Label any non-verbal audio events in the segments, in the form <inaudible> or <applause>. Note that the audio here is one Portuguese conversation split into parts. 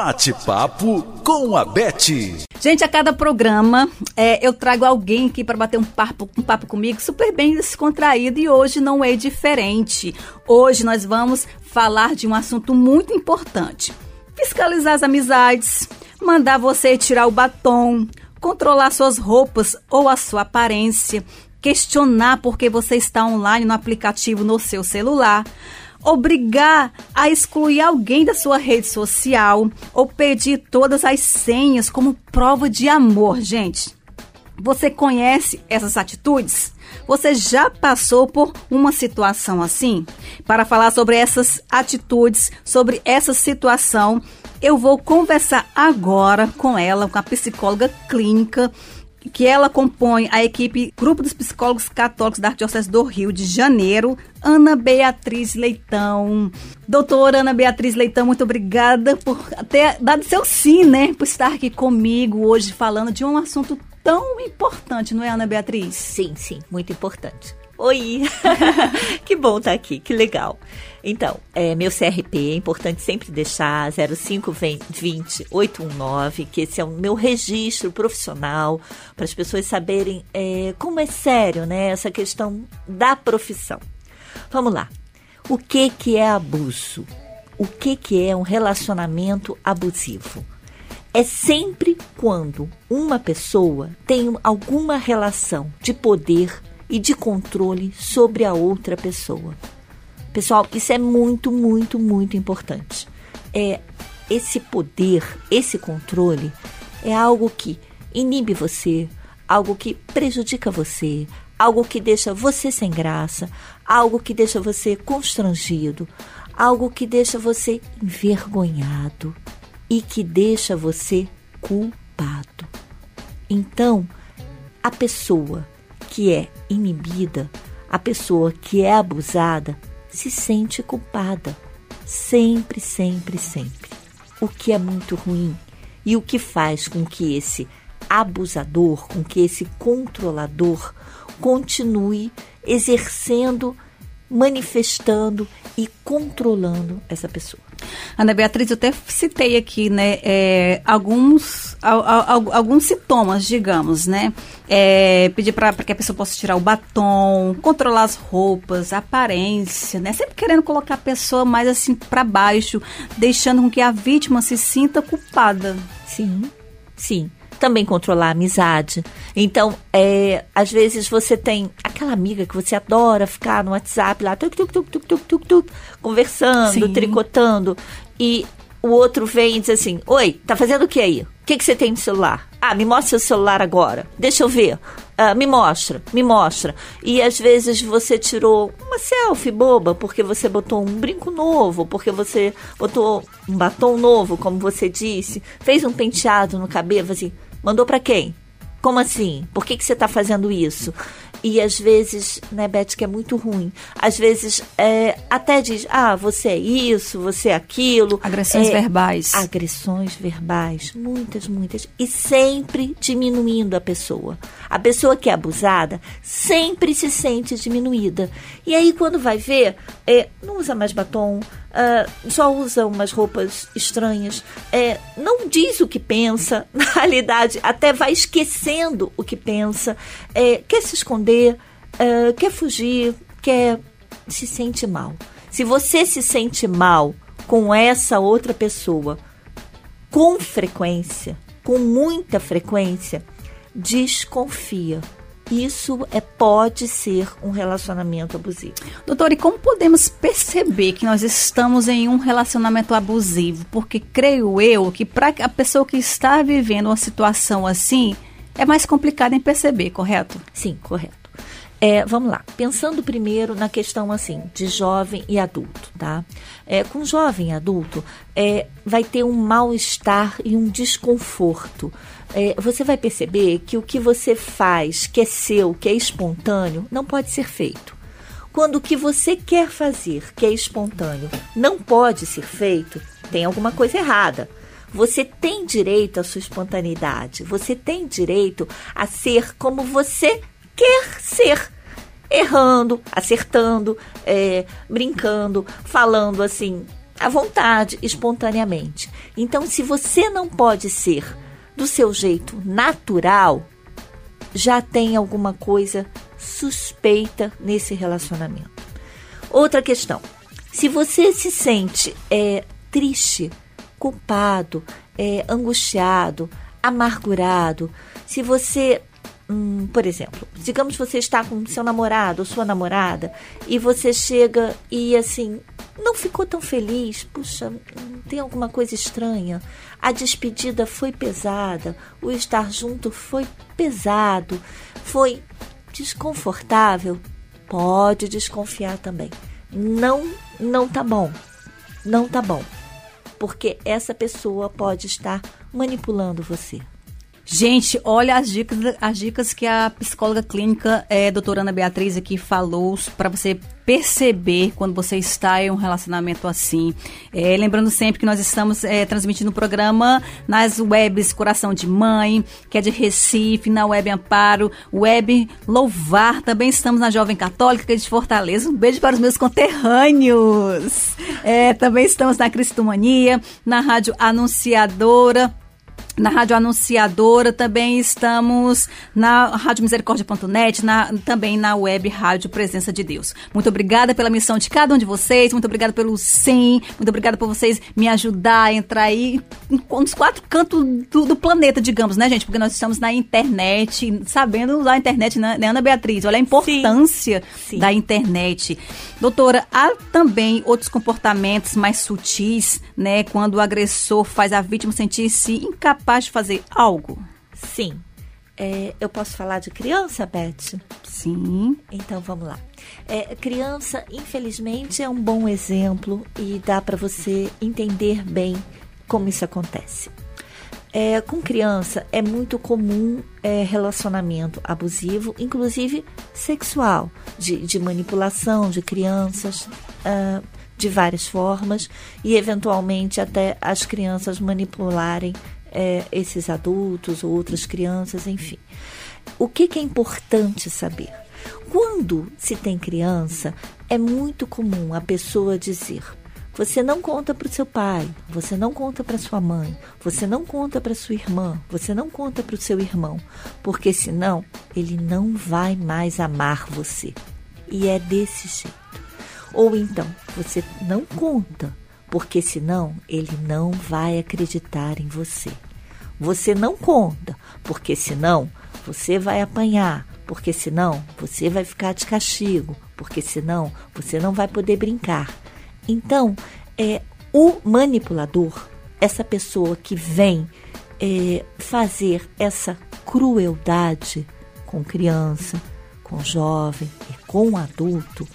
Bate-papo com a Beth. Gente, a cada programa é, eu trago alguém aqui para bater um papo, um papo comigo super bem descontraído e hoje não é diferente. Hoje nós vamos falar de um assunto muito importante: fiscalizar as amizades, mandar você tirar o batom, controlar suas roupas ou a sua aparência, questionar porque você está online no aplicativo no seu celular obrigar a excluir alguém da sua rede social ou pedir todas as senhas como prova de amor, gente. Você conhece essas atitudes? Você já passou por uma situação assim? Para falar sobre essas atitudes, sobre essa situação, eu vou conversar agora com ela, com a psicóloga clínica que ela compõe a equipe Grupo dos Psicólogos Católicos da Arquidiocese do Rio de Janeiro, Ana Beatriz Leitão. Doutora Ana Beatriz Leitão, muito obrigada por ter dado seu sim, né? Por estar aqui comigo hoje falando de um assunto tão importante, não é, Ana Beatriz? Sim, sim, muito importante. Oi! <laughs> que bom estar aqui, que legal. Então, é, meu CRP é importante sempre deixar 0520 819, que esse é o meu registro profissional, para as pessoas saberem é, como é sério né, essa questão da profissão. Vamos lá. O que, que é abuso? O que, que é um relacionamento abusivo? É sempre quando uma pessoa tem alguma relação de poder e de controle sobre a outra pessoa. Pessoal, isso é muito, muito, muito importante. É esse poder, esse controle é algo que inibe você, algo que prejudica você, algo que deixa você sem graça, algo que deixa você constrangido, algo que deixa você envergonhado e que deixa você culpado. Então, a pessoa que é inibida, a pessoa que é abusada, se sente culpada. Sempre, sempre, sempre. O que é muito ruim e o que faz com que esse abusador, com que esse controlador continue exercendo, manifestando e controlando essa pessoa. Ana Beatriz, eu até citei aqui, né, é, alguns, alguns sintomas, digamos, né? É, pedir para que a pessoa possa tirar o batom, controlar as roupas, a aparência, né? Sempre querendo colocar a pessoa mais assim para baixo, deixando com que a vítima se sinta culpada. Sim, sim também controlar a amizade. Então, é, às vezes você tem aquela amiga que você adora ficar no WhatsApp lá, tuc, tuc, tuc, tuc, tuc, tuc, tuc, conversando, Sim. tricotando, e o outro vem e diz assim: Oi, tá fazendo o que aí? O que, que você tem no celular? Ah, me mostra seu celular agora. Deixa eu ver. Ah, me mostra, me mostra. E às vezes você tirou uma selfie boba porque você botou um brinco novo, porque você botou um batom novo, como você disse, fez um penteado no cabelo, assim. Mandou para quem? Como assim? Por que, que você está fazendo isso? E às vezes, né, Beth, que é muito ruim. Às vezes é, até diz, ah, você é isso, você é aquilo. Agressões é, verbais. Agressões verbais, muitas, muitas. E sempre diminuindo a pessoa. A pessoa que é abusada sempre se sente diminuída. E aí, quando vai ver, é, não usa mais batom, uh, só usa umas roupas estranhas, é, não diz o que pensa, <laughs> na realidade, até vai esquecendo o que pensa, é, quer se esconder, uh, quer fugir, quer se sente mal. Se você se sente mal com essa outra pessoa com frequência, com muita frequência, desconfia isso é, pode ser um relacionamento abusivo. Doutor, e como podemos perceber que nós estamos em um relacionamento abusivo? Porque creio eu que para a pessoa que está vivendo uma situação assim, é mais complicado em perceber, correto? Sim, correto. É, vamos lá, pensando primeiro na questão assim de jovem e adulto, tá? É, com jovem e adulto, é, vai ter um mal-estar e um desconforto é, você vai perceber que o que você faz, que é seu, que é espontâneo, não pode ser feito. Quando o que você quer fazer, que é espontâneo, não pode ser feito, tem alguma coisa errada. Você tem direito à sua espontaneidade. Você tem direito a ser como você quer ser. Errando, acertando, é, brincando, falando assim, à vontade, espontaneamente. Então, se você não pode ser do seu jeito natural, já tem alguma coisa suspeita nesse relacionamento. Outra questão: se você se sente é, triste, culpado, é, angustiado, amargurado, se você Hum, por exemplo, digamos que você está com seu namorado ou sua namorada e você chega e assim não ficou tão feliz, puxa, tem alguma coisa estranha. A despedida foi pesada, o estar junto foi pesado, foi desconfortável. Pode desconfiar também. Não, não tá bom. Não tá bom. Porque essa pessoa pode estar manipulando você. Gente, olha as dicas, as dicas que a psicóloga clínica, é, doutora Ana Beatriz, aqui falou para você perceber quando você está em um relacionamento assim. É, lembrando sempre que nós estamos é, transmitindo o programa nas webs Coração de Mãe, que é de Recife, na Web Amparo, Web Louvar. Também estamos na Jovem Católica, que é de Fortaleza. Um beijo para os meus conterrâneos. É, também estamos na Cristomania, na Rádio Anunciadora na Rádio Anunciadora, também estamos na Rádio Misericórdia.net, na, também na web Rádio Presença de Deus. Muito obrigada pela missão de cada um de vocês, muito obrigada pelo sim, muito obrigada por vocês me ajudar a entrar aí nos quatro cantos do, do, planeta, digamos, né, gente? Porque nós estamos na internet, sabendo usar a internet, né, né Ana Beatriz? Olha a importância sim. Sim. da internet. Doutora, há também outros comportamentos mais sutis, né, quando o agressor faz a vítima sentir-se incapaz capaz de fazer algo? Sim. É, eu posso falar de criança, Beth? Sim. Então vamos lá. É, criança, infelizmente, é um bom exemplo e dá para você entender bem como isso acontece. É, com criança é muito comum é, relacionamento abusivo, inclusive sexual, de, de manipulação de crianças uh, de várias formas e eventualmente até as crianças manipularem é, esses adultos ou outras crianças, enfim. O que, que é importante saber? Quando se tem criança, é muito comum a pessoa dizer: você não conta para o seu pai, você não conta para sua mãe, você não conta para sua irmã, você não conta para o seu irmão, porque senão ele não vai mais amar você. E é desse jeito. Ou então, você não conta porque senão ele não vai acreditar em você. Você não conta, porque senão você vai apanhar, porque senão você vai ficar de castigo, porque senão você não vai poder brincar. Então, é o manipulador, essa pessoa que vem é, fazer essa crueldade com criança, com jovem e com adulto,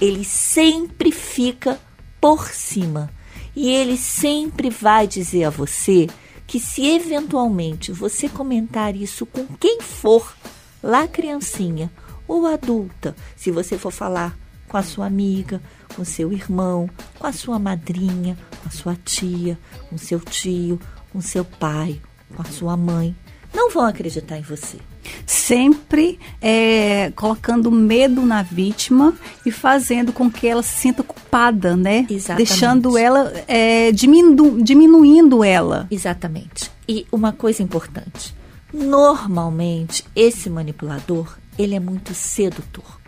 ele sempre fica por cima. E ele sempre vai dizer a você que se eventualmente você comentar isso com quem for, lá criancinha ou adulta, se você for falar com a sua amiga, com seu irmão, com a sua madrinha, com a sua tia, com seu tio, com seu pai, com a sua mãe, não vão acreditar em você sempre é, colocando medo na vítima e fazendo com que ela se sinta culpada, né? Exatamente. Deixando ela, é, diminu diminuindo ela. Exatamente. E uma coisa importante, normalmente esse manipulador, ele é muito sedutor.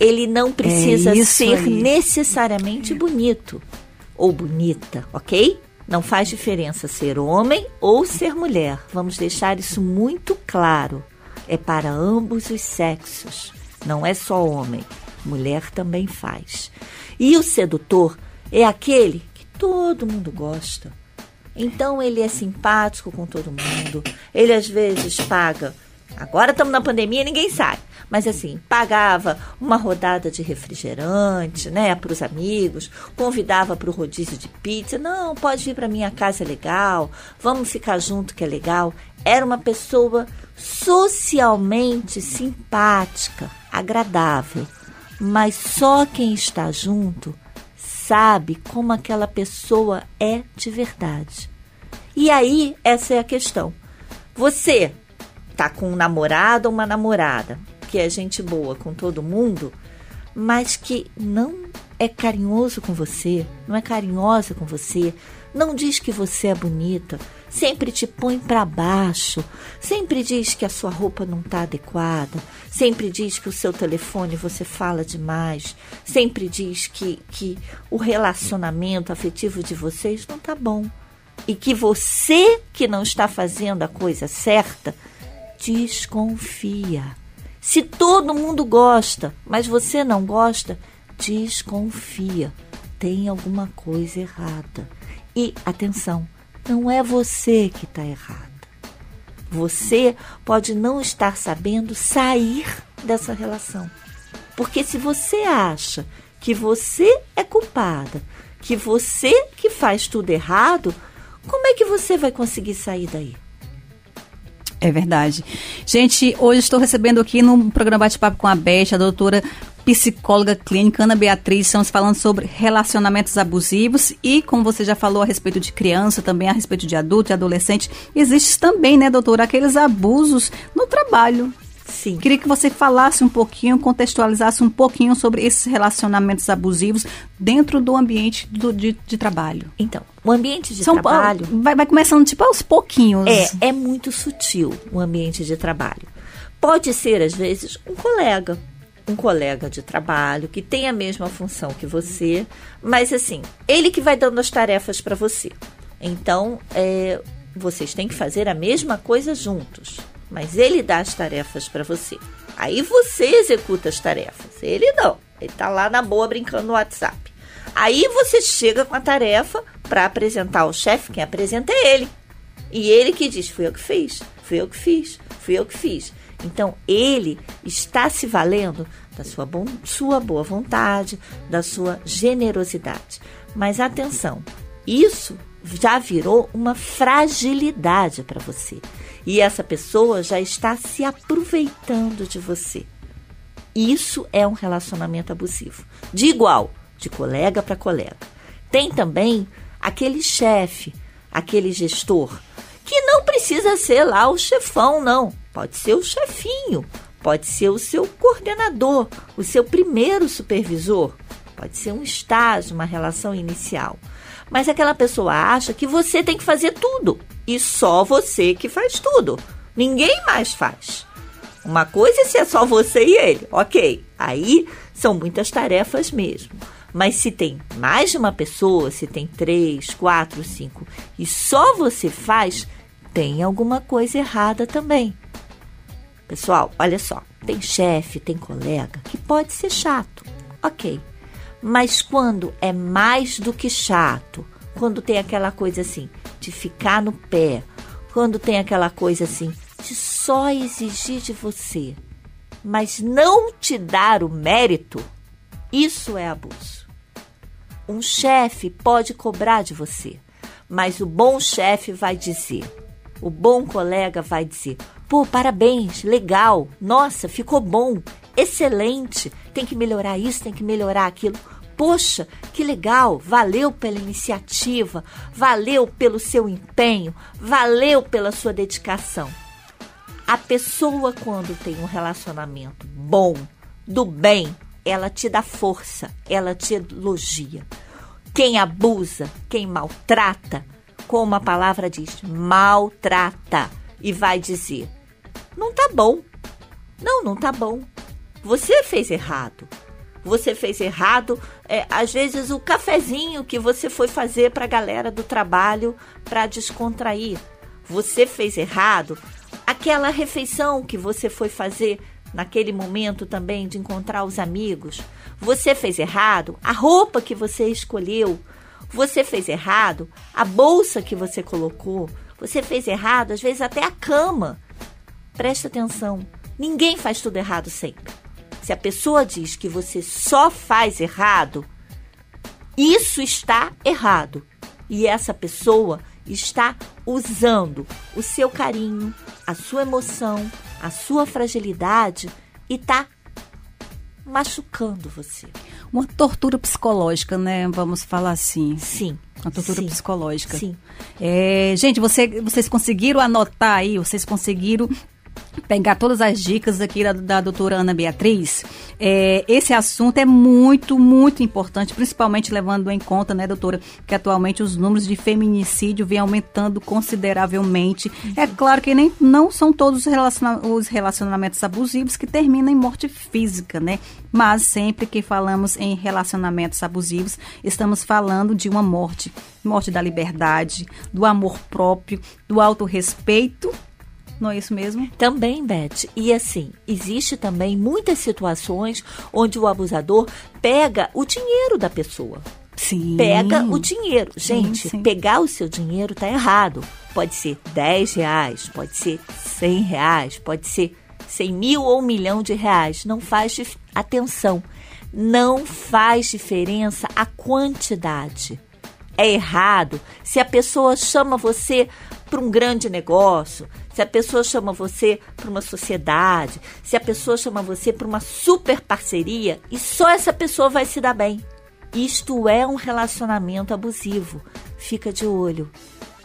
Ele não precisa é ser aí. necessariamente bonito ou bonita, ok? Não faz diferença ser homem ou ser mulher. Vamos deixar isso muito claro é para ambos os sexos, não é só homem, mulher também faz. E o sedutor é aquele que todo mundo gosta. Então ele é simpático com todo mundo, ele às vezes paga. Agora estamos na pandemia, ninguém sai. Mas assim, pagava uma rodada de refrigerante, né, para os amigos, convidava para o rodízio de pizza. Não, pode vir para minha casa, é legal. Vamos ficar junto, que é legal. Era uma pessoa socialmente simpática, agradável, mas só quem está junto sabe como aquela pessoa é de verdade. E aí, essa é a questão. Você tá com um namorado ou uma namorada que é gente boa com todo mundo, mas que não é carinhoso com você, não é carinhosa com você, não diz que você é bonita, sempre te põe para baixo, sempre diz que a sua roupa não está adequada, sempre diz que o seu telefone você fala demais, sempre diz que, que o relacionamento afetivo de vocês não está bom e que você que não está fazendo a coisa certa, desconfia. Se todo mundo gosta, mas você não gosta, desconfia. Tem alguma coisa errada. E atenção, não é você que está errada. Você pode não estar sabendo sair dessa relação. Porque se você acha que você é culpada, que você que faz tudo errado, como é que você vai conseguir sair daí? É verdade. Gente, hoje estou recebendo aqui no programa Bate-Papo com a Beth, a doutora psicóloga clínica Ana Beatriz. Estamos falando sobre relacionamentos abusivos e, como você já falou a respeito de criança, também a respeito de adulto e adolescente, existe também, né, doutora, aqueles abusos no trabalho. Sim. Queria que você falasse um pouquinho, contextualizasse um pouquinho sobre esses relacionamentos abusivos dentro do ambiente do, de, de trabalho. Então, o ambiente de São trabalho. Vai, vai começando tipo aos pouquinhos. É, é muito sutil o ambiente de trabalho. Pode ser, às vezes, um colega, um colega de trabalho que tem a mesma função que você, mas assim, ele que vai dando as tarefas para você. Então, é, vocês têm que fazer a mesma coisa juntos mas ele dá as tarefas para você. Aí você executa as tarefas. Ele não. Ele tá lá na boa brincando no WhatsApp. Aí você chega com a tarefa para apresentar ao chefe, quem apresenta é ele. E ele que diz: fui eu que fiz, fui eu que fiz, fui eu que fiz. Então ele está se valendo da sua, bom, sua boa vontade, da sua generosidade. Mas atenção, isso já virou uma fragilidade para você e essa pessoa já está se aproveitando de você. Isso é um relacionamento abusivo. De igual, de colega para colega. Tem também aquele chefe, aquele gestor, que não precisa ser lá o chefão, não. Pode ser o chefinho, pode ser o seu coordenador, o seu primeiro supervisor, pode ser um estágio, uma relação inicial. Mas aquela pessoa acha que você tem que fazer tudo e só você que faz tudo. Ninguém mais faz. Uma coisa é se é só você e ele, ok. Aí são muitas tarefas mesmo. Mas se tem mais de uma pessoa, se tem três, quatro, cinco e só você faz, tem alguma coisa errada também. Pessoal, olha só: tem chefe, tem colega que pode ser chato, ok. Mas quando é mais do que chato, quando tem aquela coisa assim, de ficar no pé, quando tem aquela coisa assim de só exigir de você, mas não te dar o mérito, isso é abuso. Um chefe pode cobrar de você, mas o bom chefe vai dizer, o bom colega vai dizer: pô, parabéns, legal, nossa, ficou bom, excelente, tem que melhorar isso, tem que melhorar aquilo. Poxa, que legal! Valeu pela iniciativa, valeu pelo seu empenho, valeu pela sua dedicação. A pessoa, quando tem um relacionamento bom, do bem, ela te dá força, ela te elogia. Quem abusa, quem maltrata, como a palavra diz, maltrata e vai dizer: não tá bom. Não, não tá bom. Você fez errado você fez errado. É, às vezes o cafezinho que você foi fazer para a galera do trabalho para descontrair, você fez errado. Aquela refeição que você foi fazer naquele momento também de encontrar os amigos, você fez errado. A roupa que você escolheu, você fez errado. A bolsa que você colocou, você fez errado. Às vezes até a cama. Presta atenção. Ninguém faz tudo errado sempre. Se a pessoa diz que você só faz errado, isso está errado. E essa pessoa está usando o seu carinho, a sua emoção, a sua fragilidade e está machucando você. Uma tortura psicológica, né? Vamos falar assim. Sim. Uma tortura sim, psicológica. Sim. É, gente, você, vocês conseguiram anotar aí, vocês conseguiram pegar todas as dicas aqui da, da doutora Ana Beatriz, é, esse assunto é muito, muito importante, principalmente levando em conta, né, doutora, que atualmente os números de feminicídio vêm aumentando consideravelmente. É claro que nem não são todos os, relaciona os relacionamentos abusivos que terminam em morte física, né? Mas sempre que falamos em relacionamentos abusivos, estamos falando de uma morte. Morte da liberdade, do amor próprio, do autorrespeito não é isso mesmo? Também, Beth. E assim, existe também muitas situações onde o abusador pega o dinheiro da pessoa. Sim. Pega o dinheiro. Gente, Sim, sim. pegar o seu dinheiro tá errado. Pode ser 10 reais, pode ser 100 reais, pode ser 100 mil ou um milhão de reais. Não faz atenção. Não faz diferença a quantidade. É errado se a pessoa chama você para um grande negócio, se a pessoa chama você para uma sociedade, se a pessoa chama você para uma super parceria e só essa pessoa vai se dar bem. Isto é um relacionamento abusivo. Fica de olho,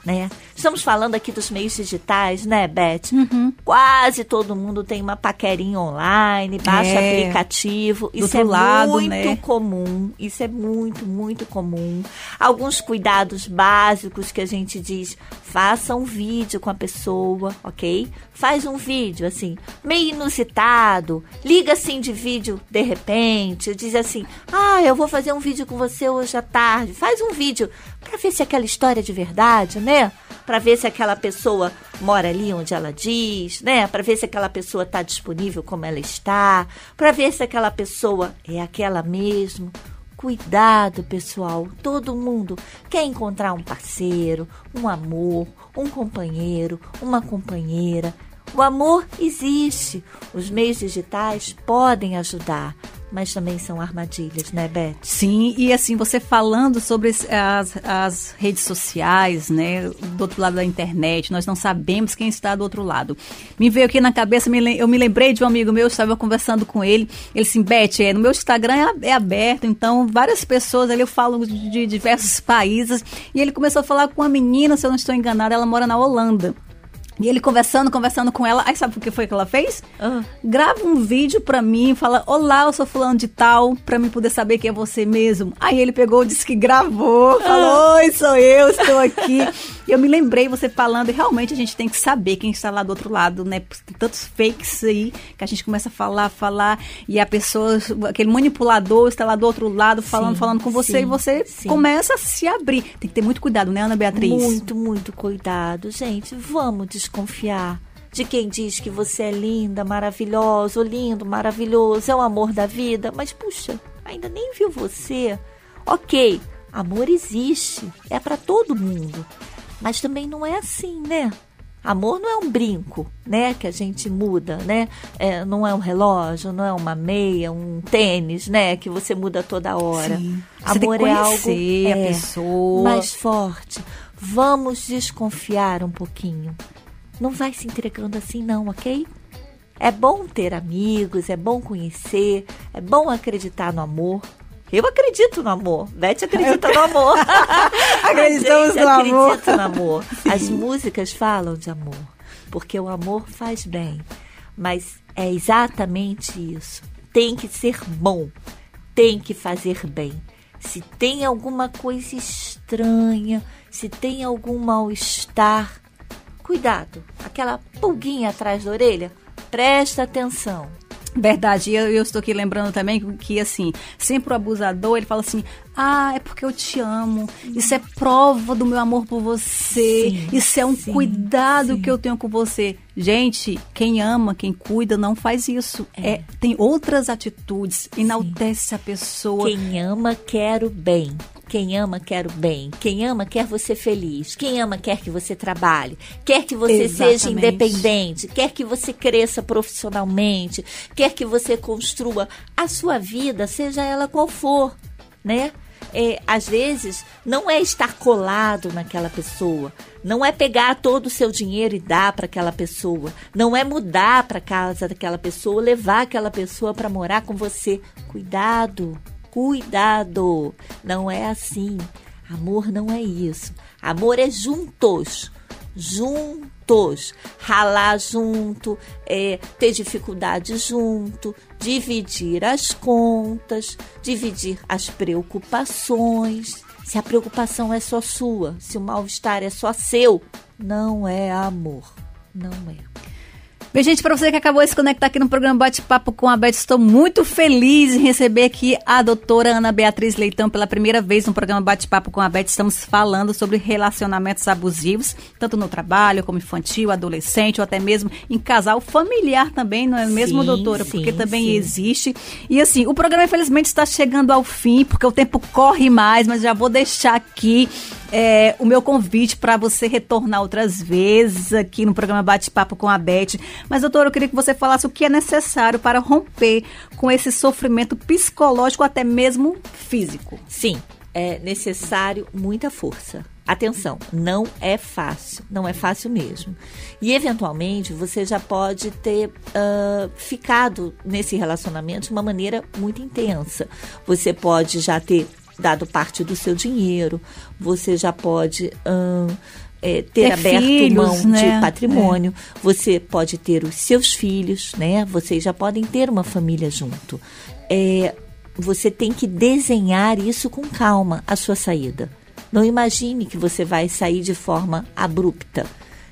né? Estamos falando aqui dos meios digitais, né, Beth? Uhum. Quase todo mundo tem uma paquerinha online, baixa É. aplicativo. Isso é lado, muito né? comum. Isso é muito, muito comum. Alguns cuidados básicos que a gente diz: faça um vídeo com a pessoa, ok? Faz um vídeo assim, meio inusitado. Liga assim de vídeo de repente. Diz assim: ah, eu vou fazer um vídeo com você hoje à tarde. Faz um vídeo para ver se aquela história é de verdade, né? Para ver se aquela pessoa mora ali onde ela diz, né? Para ver se aquela pessoa está disponível como ela está, para ver se aquela pessoa é aquela mesmo. Cuidado, pessoal. Todo mundo quer encontrar um parceiro, um amor, um companheiro, uma companheira. O amor existe. Os meios digitais podem ajudar, mas também são armadilhas, né, Beth? Sim, e assim, você falando sobre as, as redes sociais, né, do outro lado da internet, nós não sabemos quem está do outro lado. Me veio aqui na cabeça, eu me lembrei de um amigo meu, eu estava conversando com ele, ele assim, Beth, é, no meu Instagram é, é aberto, então várias pessoas ali, eu falo de, de diversos países, e ele começou a falar com uma menina, se eu não estou enganada, ela mora na Holanda. E ele conversando, conversando com ela. Aí sabe o que foi que ela fez? Ah. Grava um vídeo pra mim, fala: Olá, eu sou fulano de tal, pra mim poder saber que é você mesmo. Aí ele pegou, disse que gravou, falou: Oi, sou eu, estou aqui. E eu me lembrei você falando, e realmente a gente tem que saber quem está lá do outro lado, né? Tem tantos fakes aí que a gente começa a falar, falar, e a pessoa, aquele manipulador está lá do outro lado falando, Sim, falando com você, sim, e você sim. começa a se abrir. Tem que ter muito cuidado, né, Ana Beatriz? Muito, muito cuidado, gente. Vamos desconfiar de quem diz que você é linda, maravilhosa, ou lindo, maravilhoso, é o amor da vida, mas puxa, ainda nem viu você. Ok, amor existe, é pra todo mundo, mas também não é assim, né? Amor não é um brinco, né? Que a gente muda, né? É, não é um relógio, não é uma meia, um tênis, né? Que você muda toda hora. Sim. Amor é algo conhecer a é, pessoa. mais forte. Vamos desconfiar um pouquinho. Não vai se entregando assim, não, ok? É bom ter amigos, é bom conhecer, é bom acreditar no amor. Eu acredito no amor. Beth acredita no amor. <laughs> Acreditamos no amor. acredita no amor. As músicas falam de amor, porque o amor faz bem. Mas é exatamente isso. Tem que ser bom, tem que fazer bem. Se tem alguma coisa estranha, se tem algum mal-estar, cuidado. Aquela pulguinha atrás da orelha, presta atenção. Verdade, eu, eu estou aqui lembrando também que, assim, sempre o abusador, ele fala assim, ah, é porque eu te amo, isso é prova do meu amor por você, Sim, isso é um sim, cuidado sim. que eu tenho com você. Gente, quem ama, quem cuida, não faz isso. É. tem outras atitudes, enaltece a pessoa. Quem ama quer o bem. Quem ama quer o bem. Quem ama quer você feliz. Quem ama quer que você trabalhe. Quer que você seja Exatamente. independente. Quer que você cresça profissionalmente. Quer que você construa a sua vida, seja ela qual for, né? É, às vezes não é estar colado naquela pessoa, não é pegar todo o seu dinheiro e dar para aquela pessoa, não é mudar para casa daquela pessoa, levar aquela pessoa para morar com você. Cuidado, cuidado, não é assim. Amor não é isso. Amor é juntos, juntos, ralar junto, é, ter dificuldade junto, dividir as contas, dividir as preocupações. Se a preocupação é só sua, se o mal-estar é só seu, não é amor. Não é. Bem, gente, para você que acabou de se conectar aqui no programa Bate-Papo com a Beth, estou muito feliz em receber aqui a doutora Ana Beatriz Leitão pela primeira vez no programa Bate-Papo com a Beth. Estamos falando sobre relacionamentos abusivos, tanto no trabalho como infantil, adolescente ou até mesmo em casal familiar também, não é mesmo, Sim, doutora? sim, porque também sim. existe. E assim, o programa infelizmente está chegando ao fim, porque o tempo corre mais, mas já vou deixar aqui é, o meu convite para você retornar outras vezes aqui no programa Bate-Papo com a Beth. Mas, doutora, eu queria que você falasse o que é necessário para romper com esse sofrimento psicológico, até mesmo físico. Sim, é necessário muita força. Atenção, não é fácil, não é fácil mesmo. E eventualmente você já pode ter ah, ficado nesse relacionamento de uma maneira muito intensa. Você pode já ter dado parte do seu dinheiro, você já pode ahn, é, ter Ter aberto filhos, mão né? de patrimônio, você pode ter os seus filhos, né? Vocês já podem ter uma família junto. É, você tem que desenhar isso com calma, a sua saída. Não imagine que você vai sair de forma abrupta.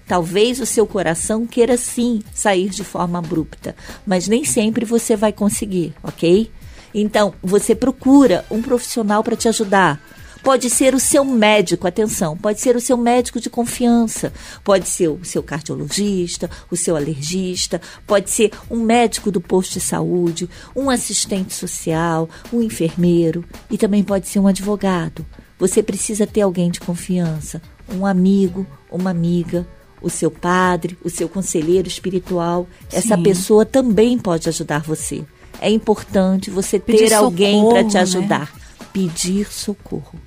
Talvez o seu coração queira sim sair de forma abrupta, mas nem sempre você vai conseguir, ok? Então, você procura um profissional para te ajudar. Pode ser o seu médico, atenção, pode ser o seu médico de confiança, pode ser o seu cardiologista, o seu alergista, pode ser um médico do posto de saúde, um assistente social, um enfermeiro e também pode ser um advogado. Você precisa ter alguém de confiança, um amigo, uma amiga, o seu padre, o seu conselheiro espiritual. Essa Sim. pessoa também pode ajudar você. É importante você ter Pedir alguém para te né? ajudar. Pedir socorro.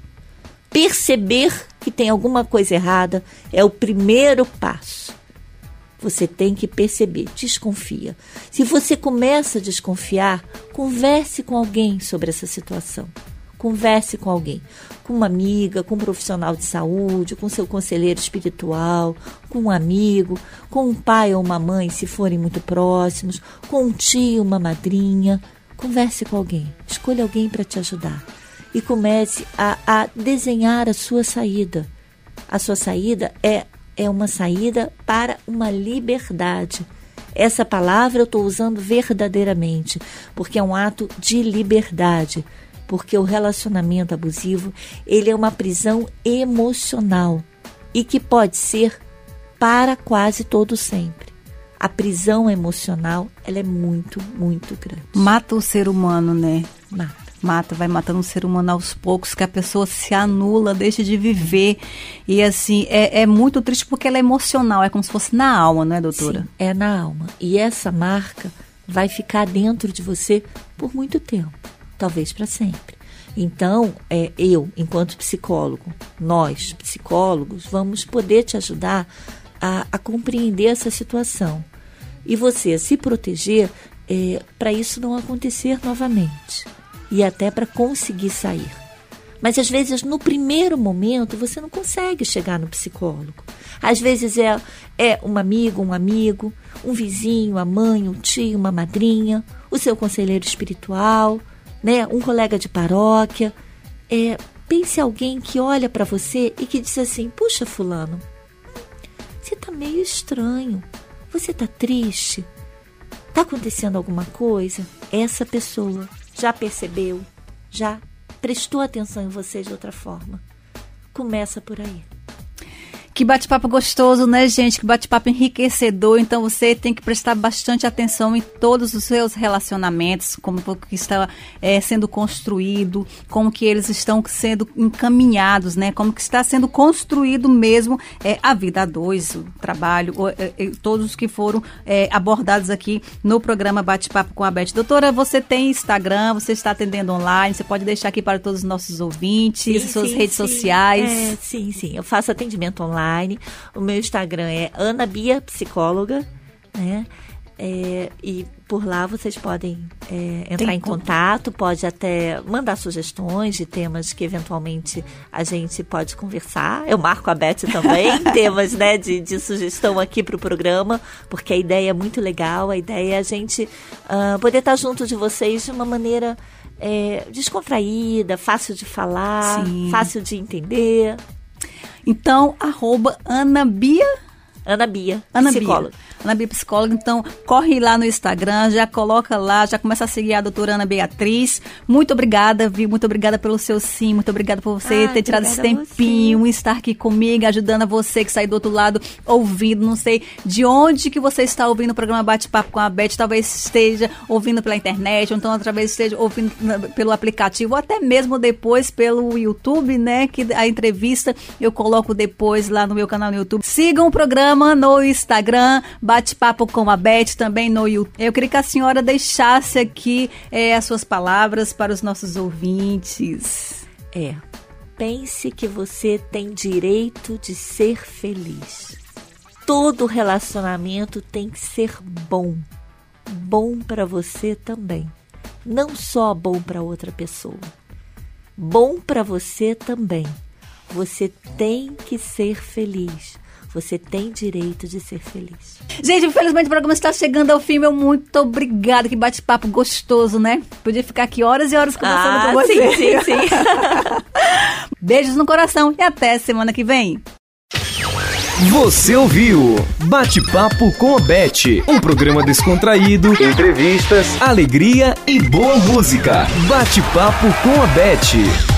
Perceber que tem alguma coisa errada é o primeiro passo. Você tem que perceber, desconfia. Se você começa a desconfiar, converse com alguém sobre essa situação. Converse com alguém, com uma amiga, com um profissional de saúde, com seu conselheiro espiritual, com um amigo, com um pai ou uma mãe, se forem muito próximos, com um tio, uma madrinha. Converse com alguém, escolha alguém para te ajudar e comece a, a desenhar a sua saída. A sua saída é, é uma saída para uma liberdade. Essa palavra eu estou usando verdadeiramente, porque é um ato de liberdade. Porque o relacionamento abusivo ele é uma prisão emocional e que pode ser para quase todo sempre. A prisão emocional ela é muito, muito grande. Mata o ser humano, né? Mata. mata, vai matando o ser humano aos poucos, que a pessoa se anula, deixa de viver. E assim, é, é muito triste porque ela é emocional, é como se fosse na alma, não é, doutora? Sim, é na alma. E essa marca vai ficar dentro de você por muito tempo, talvez para sempre. Então, é, eu, enquanto psicólogo, nós, psicólogos, vamos poder te ajudar a, a compreender essa situação. E você se proteger é, para isso não acontecer novamente. E até para conseguir sair. Mas às vezes, no primeiro momento, você não consegue chegar no psicólogo. Às vezes é, é um amigo, um amigo, um vizinho, a mãe, um tio, uma madrinha, o seu conselheiro espiritual, né, um colega de paróquia. É, pense alguém que olha para você e que diz assim: Puxa, Fulano, você tá meio estranho. Você tá triste? Tá acontecendo alguma coisa? Essa pessoa já percebeu, já prestou atenção em você de outra forma. Começa por aí. Que bate-papo gostoso, né, gente? Que bate-papo enriquecedor. Então você tem que prestar bastante atenção em todos os seus relacionamentos, como que está é, sendo construído, como que eles estão sendo encaminhados, né? Como que está sendo construído mesmo é, a vida a dois, o trabalho, o, é, é, todos os que foram abordados aqui no programa Bate-Papo com a Beth. Doutora, você tem Instagram, você está atendendo online, você pode deixar aqui para todos os nossos ouvintes, suas sim, redes sim. sociais. É, sim, sim. Eu faço atendimento online. O meu Instagram é Ana Bia Psicóloga, né? É, e por lá vocês podem é, entrar em contato, pode até mandar sugestões de temas que eventualmente a gente pode conversar. Eu marco a Beth também, <laughs> temas né, de, de sugestão aqui para o programa, porque a ideia é muito legal, a ideia é a gente uh, poder estar junto de vocês de uma maneira é, descontraída, fácil de falar, Sim. fácil de entender. Então, arroba Ana Bia. Ana Bia, Ana psicóloga. Bia. Ana Bia Psicóloga. Então, corre lá no Instagram, já coloca lá, já começa a seguir a doutora Ana Beatriz. Muito obrigada, Vi. Muito obrigada pelo seu sim. Muito obrigada por você ah, ter tirado esse tempinho, estar aqui comigo, ajudando a você que sai do outro lado, ouvindo. Não sei de onde que você está ouvindo o programa Bate-Papo com a Beth. Talvez esteja ouvindo pela internet, ou então talvez esteja ouvindo pelo aplicativo, ou até mesmo depois pelo YouTube, né? Que a entrevista eu coloco depois lá no meu canal no YouTube. Sigam o programa no Instagram bate-papo com a Beth também no YouTube. Eu queria que a senhora deixasse aqui é, as suas palavras para os nossos ouvintes. É, pense que você tem direito de ser feliz. Todo relacionamento tem que ser bom. Bom para você também. Não só bom para outra pessoa. Bom para você também. Você tem que ser feliz. Você tem direito de ser feliz. Gente, infelizmente o programa está chegando ao fim. Meu muito obrigada. Que bate-papo gostoso, né? Podia ficar aqui horas e horas conversando ah, com você. Sim, sim, sim. <laughs> Beijos no coração e até semana que vem. Você ouviu Bate-Papo com a Beth, um programa descontraído, entrevistas, alegria e boa música. Bate-Papo com a Beth.